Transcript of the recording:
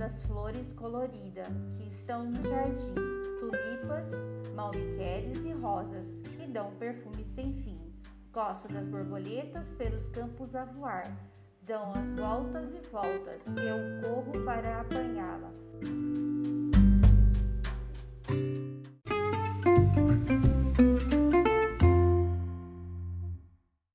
das flores coloridas que estão no jardim, tulipas, malmiqueres e rosas que dão perfume sem fim. Gosto das borboletas pelos campos a voar, dão as voltas e voltas, e eu corro para a